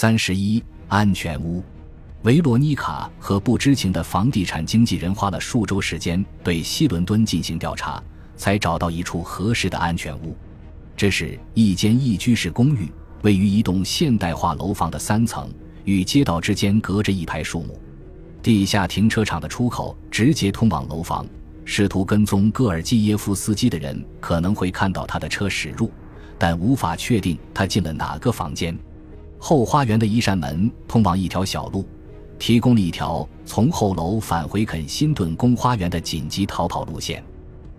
三十一，安全屋。维罗妮卡和不知情的房地产经纪人花了数周时间对西伦敦进行调查，才找到一处合适的安全屋。这是一间一居室公寓，位于一栋现代化楼房的三层，与街道之间隔着一排树木。地下停车场的出口直接通往楼房。试图跟踪戈尔基耶夫斯基的人可能会看到他的车驶入，但无法确定他进了哪个房间。后花园的一扇门通往一条小路，提供了一条从后楼返回肯辛顿宫花园的紧急逃跑路线。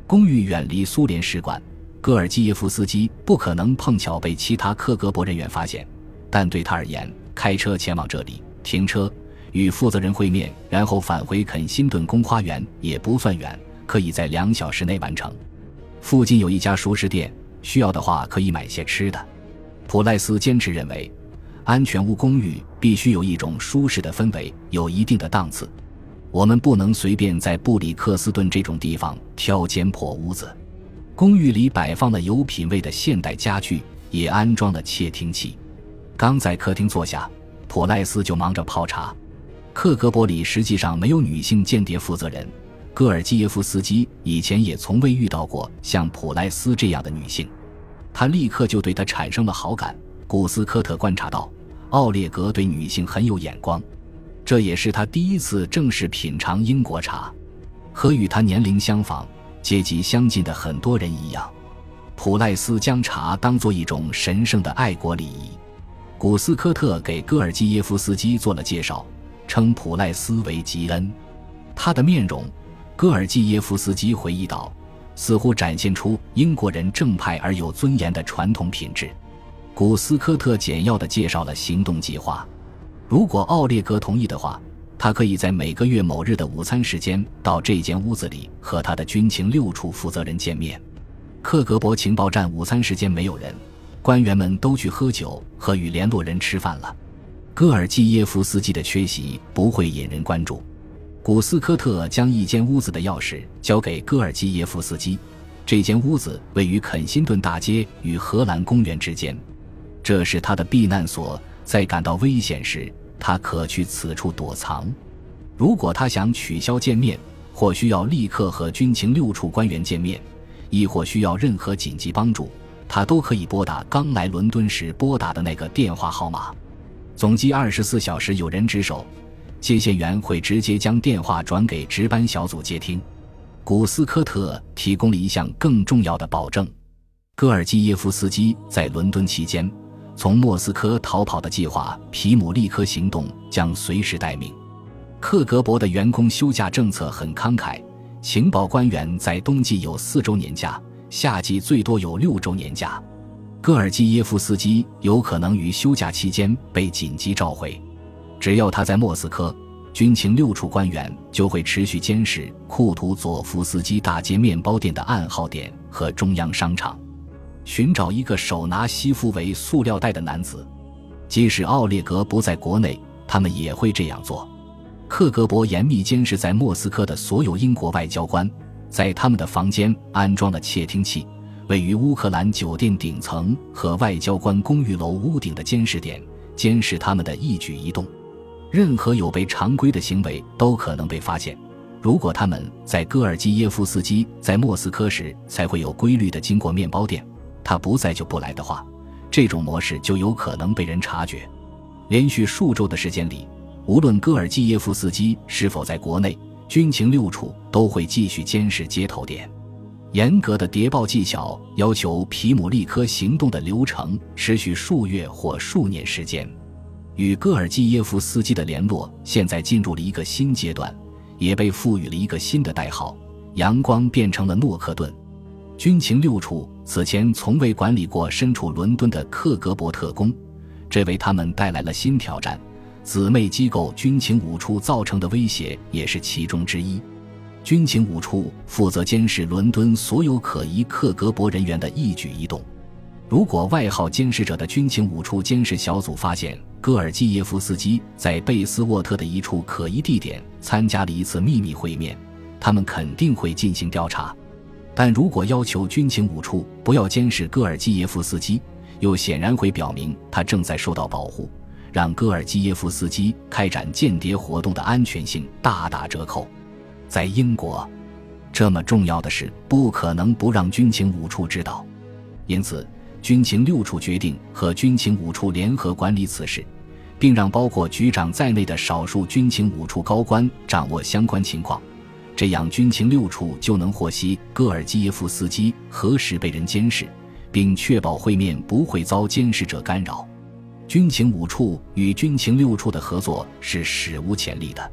公寓远离苏联使馆，戈尔基耶夫斯基不可能碰巧被其他克格勃人员发现，但对他而言，开车前往这里停车。与负责人会面，然后返回肯辛顿宫花园也不算远，可以在两小时内完成。附近有一家熟食店，需要的话可以买些吃的。普赖斯坚持认为，安全屋公寓必须有一种舒适的氛围，有一定的档次。我们不能随便在布里克斯顿这种地方挑间破屋子。公寓里摆放了有品位的现代家具，也安装了窃听器。刚在客厅坐下，普赖斯就忙着泡茶。克格勃里实际上没有女性间谍负责人，戈尔基耶夫斯基以前也从未遇到过像普莱斯这样的女性，他立刻就对她产生了好感。古斯科特观察到，奥列格对女性很有眼光，这也是他第一次正式品尝英国茶。和与他年龄相仿、阶级相近的很多人一样，普赖斯将茶当作一种神圣的爱国礼仪。古斯科特给戈尔基耶夫斯基做了介绍。称普赖斯为吉恩，他的面容，戈尔基耶夫斯基回忆道，似乎展现出英国人正派而有尊严的传统品质。古斯科特简要地介绍了行动计划：如果奥列格同意的话，他可以在每个月某日的午餐时间到这间屋子里和他的军情六处负责人见面。克格勃情报站午餐时间没有人，官员们都去喝酒和与联络人吃饭了。戈尔基耶夫斯基的缺席不会引人关注。古斯科特将一间屋子的钥匙交给戈尔基耶夫斯基。这间屋子位于肯辛顿大街与荷兰公园之间，这是他的避难所，在感到危险时，他可去此处躲藏。如果他想取消见面，或需要立刻和军情六处官员见面，亦或需要任何紧急帮助，他都可以拨打刚来伦敦时拨打的那个电话号码。总机二十四小时有人值守，接线员会直接将电话转给值班小组接听。古斯科特提供了一项更重要的保证：戈尔基耶夫斯基在伦敦期间从莫斯科逃跑的计划“皮姆利科行动”将随时待命。克格勃的员工休假政策很慷慨，情报官员在冬季有四周年假，夏季最多有六周年假。戈尔基耶夫斯基有可能于休假期间被紧急召回，只要他在莫斯科，军情六处官员就会持续监视库图佐夫斯基大街面包店的暗号点和中央商场，寻找一个手拿西服为塑料袋的男子。即使奥列格不在国内，他们也会这样做。克格勃严密监视在莫斯科的所有英国外交官，在他们的房间安装了窃听器。位于乌克兰酒店顶层和外交官公寓楼屋顶的监视点，监视他们的一举一动。任何有悖常规的行为都可能被发现。如果他们在戈尔基耶夫斯基在莫斯科时才会有规律的经过面包店，他不在就不来的话，这种模式就有可能被人察觉。连续数周的时间里，无论戈尔基耶夫斯基是否在国内，军情六处都会继续监视接头点。严格的谍报技巧要求皮姆利科行动的流程持续数月或数年时间。与戈尔基耶夫斯基的联络现在进入了一个新阶段，也被赋予了一个新的代号：阳光变成了诺克顿。军情六处此前从未管理过身处伦敦的克格勃特工，这为他们带来了新挑战。姊妹机构军情五处造成的威胁也是其中之一。军情五处负责监视伦敦所有可疑克格勃人员的一举一动。如果外号“监视者”的军情五处监视小组发现戈尔基耶夫斯基在贝斯沃特的一处可疑地点参加了一次秘密会面，他们肯定会进行调查。但如果要求军情五处不要监视戈尔基耶夫斯基，又显然会表明他正在受到保护，让戈尔基耶夫斯基开展间谍活动的安全性大打折扣。在英国，这么重要的事不可能不让军情五处知道，因此军情六处决定和军情五处联合管理此事，并让包括局长在内的少数军情五处高官掌握相关情况。这样，军情六处就能获悉戈尔基耶夫斯基何时被人监视，并确保会面不会遭监视者干扰。军情五处与军情六处的合作是史无前例的。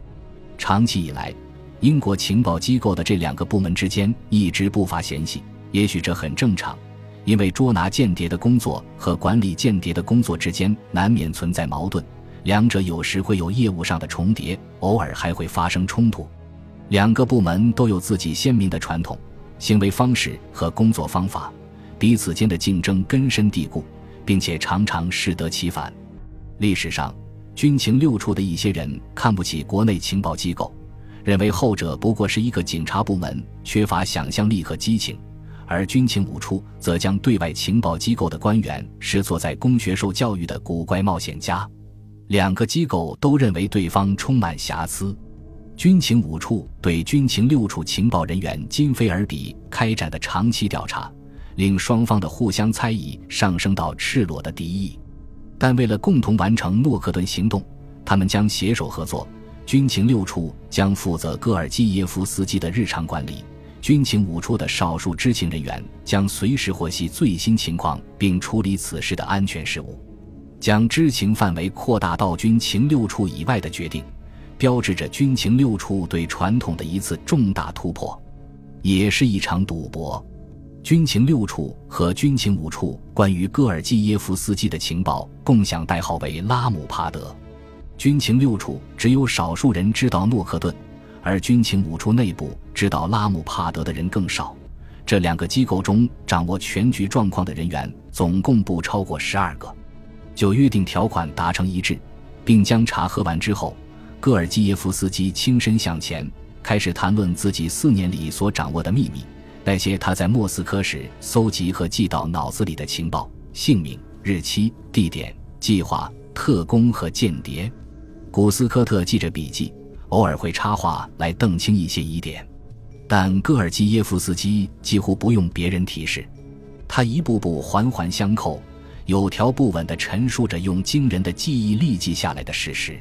长期以来，英国情报机构的这两个部门之间一直不乏嫌隙。也许这很正常，因为捉拿间谍的工作和管理间谍的工作之间难免存在矛盾，两者有时会有业务上的重叠，偶尔还会发生冲突。两个部门都有自己鲜明的传统、行为方式和工作方法，彼此间的竞争根深蒂固，并且常常适得其反。历史上，军情六处的一些人看不起国内情报机构，认为后者不过是一个警察部门，缺乏想象力和激情；而军情五处则将对外情报机构的官员视作在公学受教育的古怪冒险家。两个机构都认为对方充满瑕疵。军情五处对军情六处情报人员今非尔比开展的长期调查，令双方的互相猜疑上升到赤裸的敌意。但为了共同完成诺克顿行动，他们将携手合作。军情六处将负责戈尔基耶夫斯基的日常管理，军情五处的少数知情人员将随时获悉最新情况，并处理此事的安全事务。将知情范围扩大到军情六处以外的决定。标志着军情六处对传统的一次重大突破，也是一场赌博。军情六处和军情五处关于戈尔基耶夫斯基的情报共享代号为拉姆帕德。军情六处只有少数人知道诺克顿，而军情五处内部知道拉姆帕德的人更少。这两个机构中掌握全局状况的人员总共不超过十二个。就约定条款达成一致，并将茶喝完之后。戈尔基耶夫斯基亲身向前，开始谈论自己四年里所掌握的秘密，那些他在莫斯科时搜集和记到脑子里的情报：姓名、日期、地点、计划、特工和间谍。古斯科特记着笔记，偶尔会插话来澄清一些疑点，但戈尔基耶夫斯基几乎不用别人提示，他一步步环环相扣，有条不紊地陈述着用惊人的记忆力记下来的事实。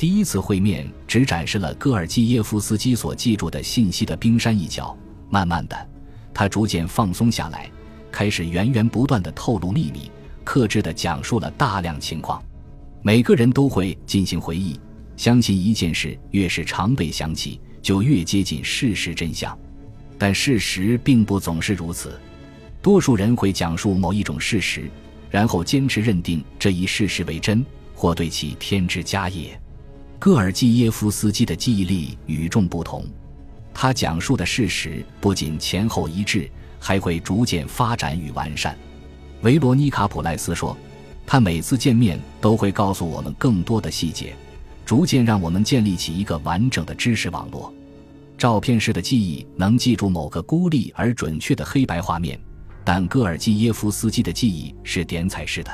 第一次会面只展示了戈尔基耶夫斯基所记住的信息的冰山一角。慢慢的，他逐渐放松下来，开始源源不断的透露秘密，克制的讲述了大量情况。每个人都会进行回忆，相信一件事越是常被想起，就越接近事实真相。但事实并不总是如此。多数人会讲述某一种事实，然后坚持认定这一事实为真，或对其添枝加叶。戈尔基耶夫斯基的记忆力与众不同，他讲述的事实不仅前后一致，还会逐渐发展与完善。维罗妮卡·普莱斯说：“他每次见面都会告诉我们更多的细节，逐渐让我们建立起一个完整的知识网络。照片式的记忆能记住某个孤立而准确的黑白画面，但戈尔基耶夫斯基的记忆是点彩式的。”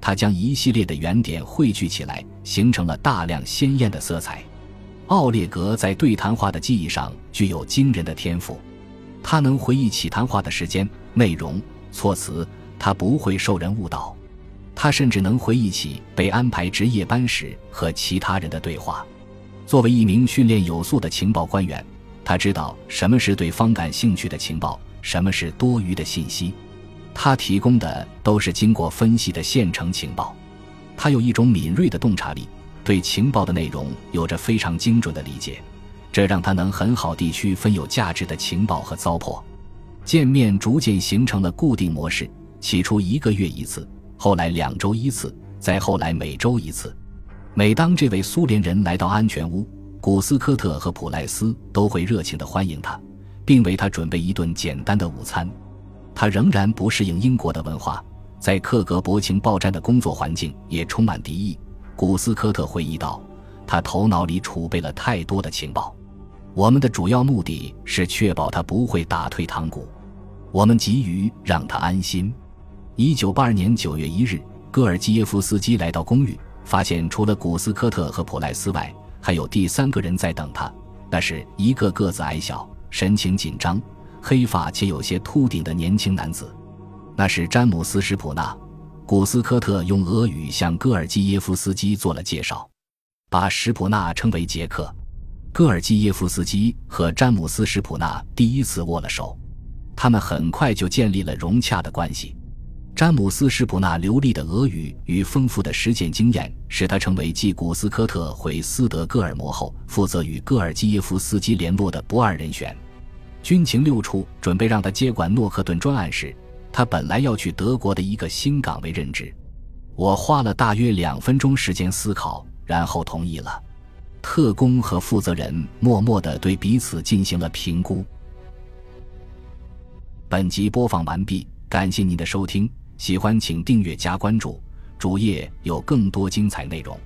他将一系列的原点汇聚起来，形成了大量鲜艳的色彩。奥列格在对谈话的记忆上具有惊人的天赋，他能回忆起谈话的时间、内容、措辞，他不会受人误导。他甚至能回忆起被安排值夜班时和其他人的对话。作为一名训练有素的情报官员，他知道什么是对方感兴趣的情报，什么是多余的信息。他提供的都是经过分析的现成情报，他有一种敏锐的洞察力，对情报的内容有着非常精准的理解，这让他能很好地区分有价值的情报和糟粕。见面逐渐形成了固定模式，起初一个月一次，后来两周一次，再后来每周一次。每当这位苏联人来到安全屋，古斯科特和普莱斯都会热情地欢迎他，并为他准备一顿简单的午餐。他仍然不适应英国的文化，在克格勃情报站的工作环境也充满敌意。古斯科特回忆道：“他头脑里储备了太多的情报，我们的主要目的是确保他不会打退堂鼓。我们急于让他安心。”一九八二年九月一日，戈尔基耶夫斯基来到公寓，发现除了古斯科特和普莱斯外，还有第三个人在等他。那是一个个子矮小、神情紧张、黑发且有些秃顶的年轻男子。那是詹姆斯·史普纳。古斯科特用俄语向戈尔基耶夫斯基做了介绍，把史普纳称为杰克。戈尔基耶夫斯基和詹姆斯·史普纳第一次握了手，他们很快就建立了融洽的关系。詹姆斯·史普纳流利的俄语与丰富的实践经验，使他成为继古斯科特回斯德哥尔摩后，负责与戈尔基耶夫斯基联络的不二人选。军情六处准备让他接管诺克顿专案时。他本来要去德国的一个新岗位任职，我花了大约两分钟时间思考，然后同意了。特工和负责人默默地对彼此进行了评估。本集播放完毕，感谢您的收听，喜欢请订阅加关注，主页有更多精彩内容。